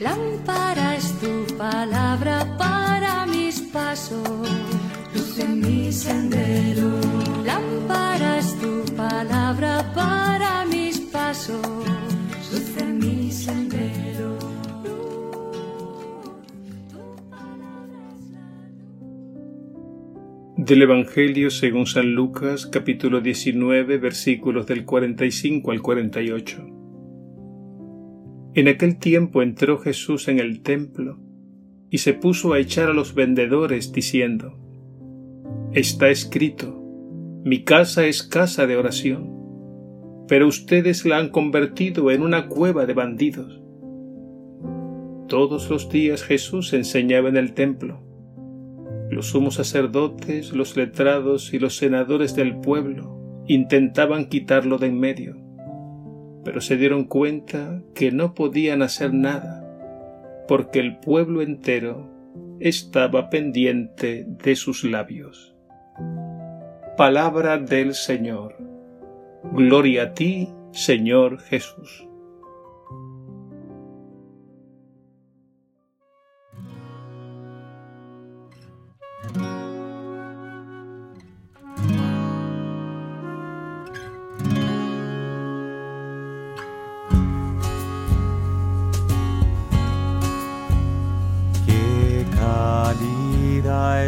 Lámpara es tu palabra para mis pasos, luz en mi sendero. Lámpara es tu palabra para mis pasos, luz en mi sendero. Del Evangelio según San Lucas capítulo 19 versículos del 45 al 48. En aquel tiempo entró Jesús en el templo y se puso a echar a los vendedores diciendo, Está escrito, mi casa es casa de oración, pero ustedes la han convertido en una cueva de bandidos. Todos los días Jesús enseñaba en el templo los sumos sacerdotes, los letrados y los senadores del pueblo intentaban quitarlo de en medio, pero se dieron cuenta que no podían hacer nada, porque el pueblo entero estaba pendiente de sus labios. Palabra del Señor. Gloria a ti, Señor Jesús.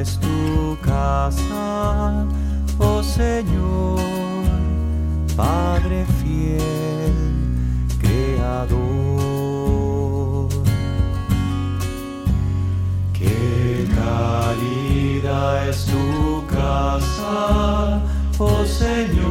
Es tu casa, oh Señor, Padre fiel, Creador. Qué cálida es tu casa, oh Señor,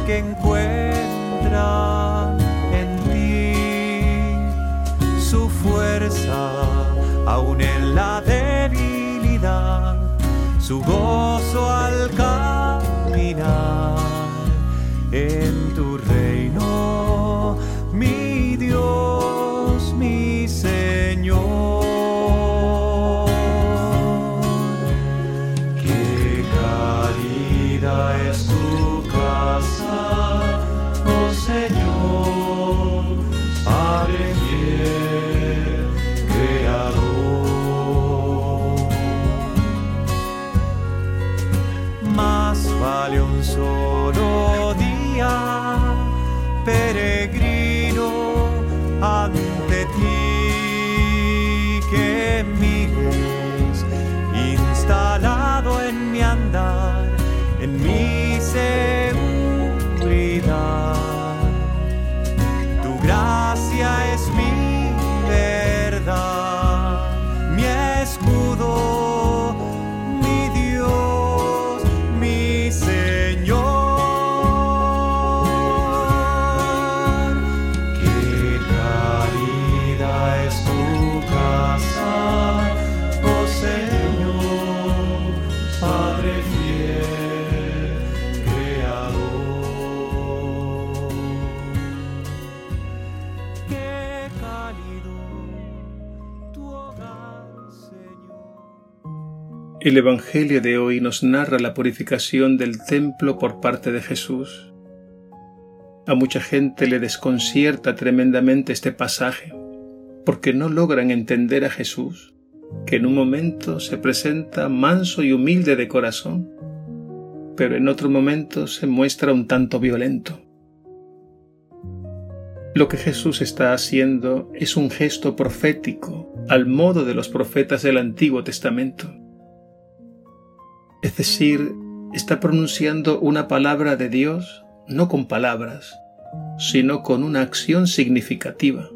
que encuentran en ti su fuerza, aún en la debilidad, su gozo al caminar El Evangelio de hoy nos narra la purificación del templo por parte de Jesús. A mucha gente le desconcierta tremendamente este pasaje, porque no logran entender a Jesús, que en un momento se presenta manso y humilde de corazón, pero en otro momento se muestra un tanto violento. Lo que Jesús está haciendo es un gesto profético al modo de los profetas del Antiguo Testamento. Es decir, está pronunciando una palabra de Dios no con palabras, sino con una acción significativa.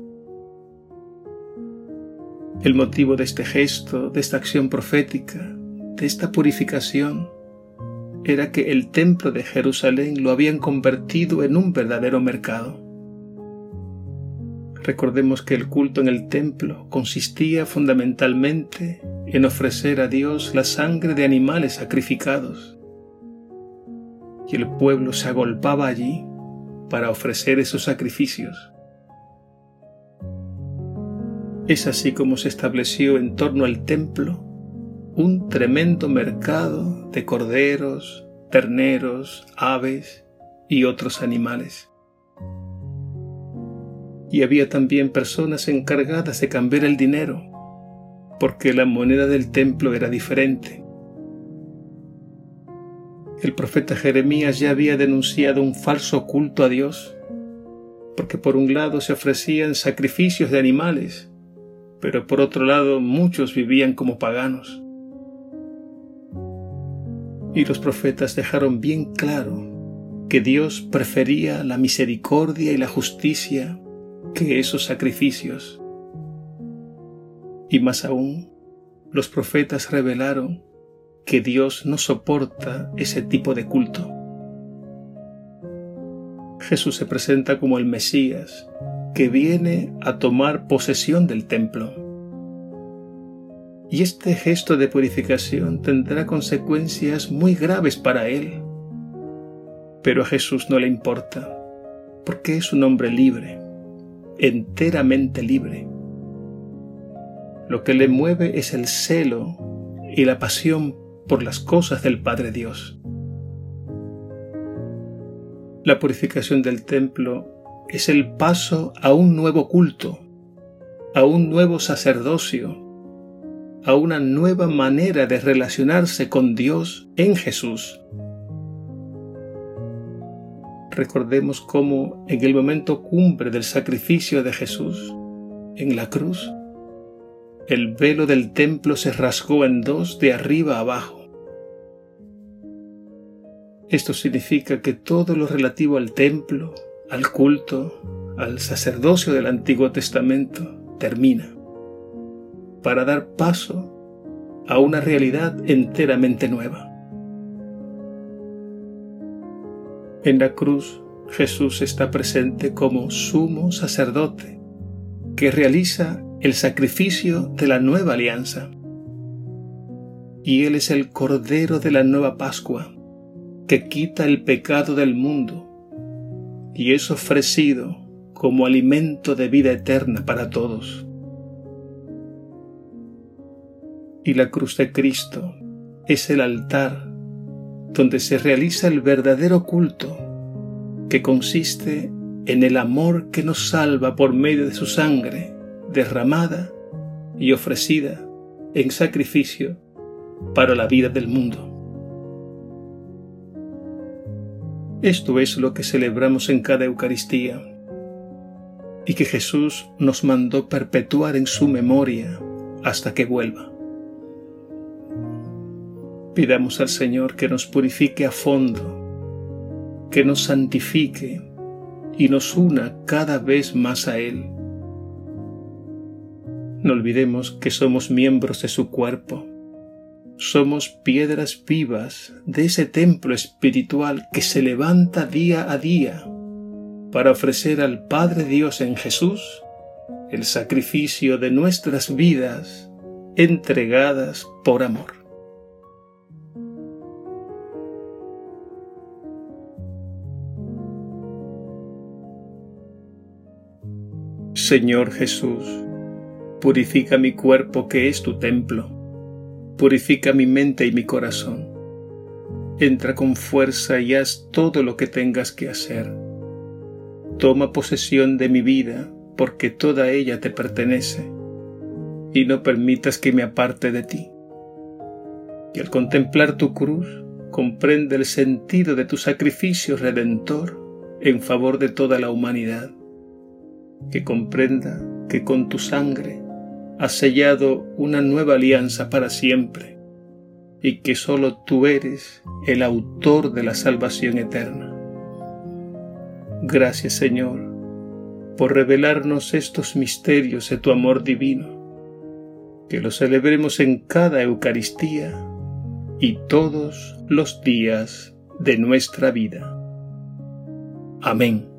El motivo de este gesto, de esta acción profética, de esta purificación, era que el templo de Jerusalén lo habían convertido en un verdadero mercado. Recordemos que el culto en el templo consistía fundamentalmente en ofrecer a Dios la sangre de animales sacrificados. Y el pueblo se agolpaba allí para ofrecer esos sacrificios. Es así como se estableció en torno al templo un tremendo mercado de corderos, terneros, aves y otros animales y había también personas encargadas de cambiar el dinero, porque la moneda del templo era diferente. El profeta Jeremías ya había denunciado un falso culto a Dios, porque por un lado se ofrecían sacrificios de animales, pero por otro lado muchos vivían como paganos. Y los profetas dejaron bien claro que Dios prefería la misericordia y la justicia que esos sacrificios. Y más aún, los profetas revelaron que Dios no soporta ese tipo de culto. Jesús se presenta como el Mesías, que viene a tomar posesión del templo. Y este gesto de purificación tendrá consecuencias muy graves para él. Pero a Jesús no le importa, porque es un hombre libre enteramente libre. Lo que le mueve es el celo y la pasión por las cosas del Padre Dios. La purificación del templo es el paso a un nuevo culto, a un nuevo sacerdocio, a una nueva manera de relacionarse con Dios en Jesús recordemos cómo en el momento cumbre del sacrificio de Jesús, en la cruz, el velo del templo se rasgó en dos de arriba a abajo. Esto significa que todo lo relativo al templo, al culto, al sacerdocio del Antiguo Testamento termina, para dar paso a una realidad enteramente nueva. En la cruz Jesús está presente como sumo sacerdote que realiza el sacrificio de la nueva alianza. Y Él es el Cordero de la nueva Pascua que quita el pecado del mundo y es ofrecido como alimento de vida eterna para todos. Y la cruz de Cristo es el altar donde se realiza el verdadero culto, que consiste en el amor que nos salva por medio de su sangre, derramada y ofrecida en sacrificio para la vida del mundo. Esto es lo que celebramos en cada Eucaristía y que Jesús nos mandó perpetuar en su memoria hasta que vuelva. Pidamos al Señor que nos purifique a fondo, que nos santifique y nos una cada vez más a Él. No olvidemos que somos miembros de su cuerpo. Somos piedras vivas de ese templo espiritual que se levanta día a día para ofrecer al Padre Dios en Jesús el sacrificio de nuestras vidas entregadas por amor. Señor Jesús, purifica mi cuerpo que es tu templo, purifica mi mente y mi corazón. Entra con fuerza y haz todo lo que tengas que hacer. Toma posesión de mi vida, porque toda ella te pertenece, y no permitas que me aparte de ti. Y al contemplar tu cruz, comprende el sentido de tu sacrificio redentor en favor de toda la humanidad que comprenda que con tu sangre has sellado una nueva alianza para siempre y que sólo tú eres el autor de la salvación eterna. Gracias Señor por revelarnos estos misterios de tu amor divino, que los celebremos en cada Eucaristía y todos los días de nuestra vida. Amén.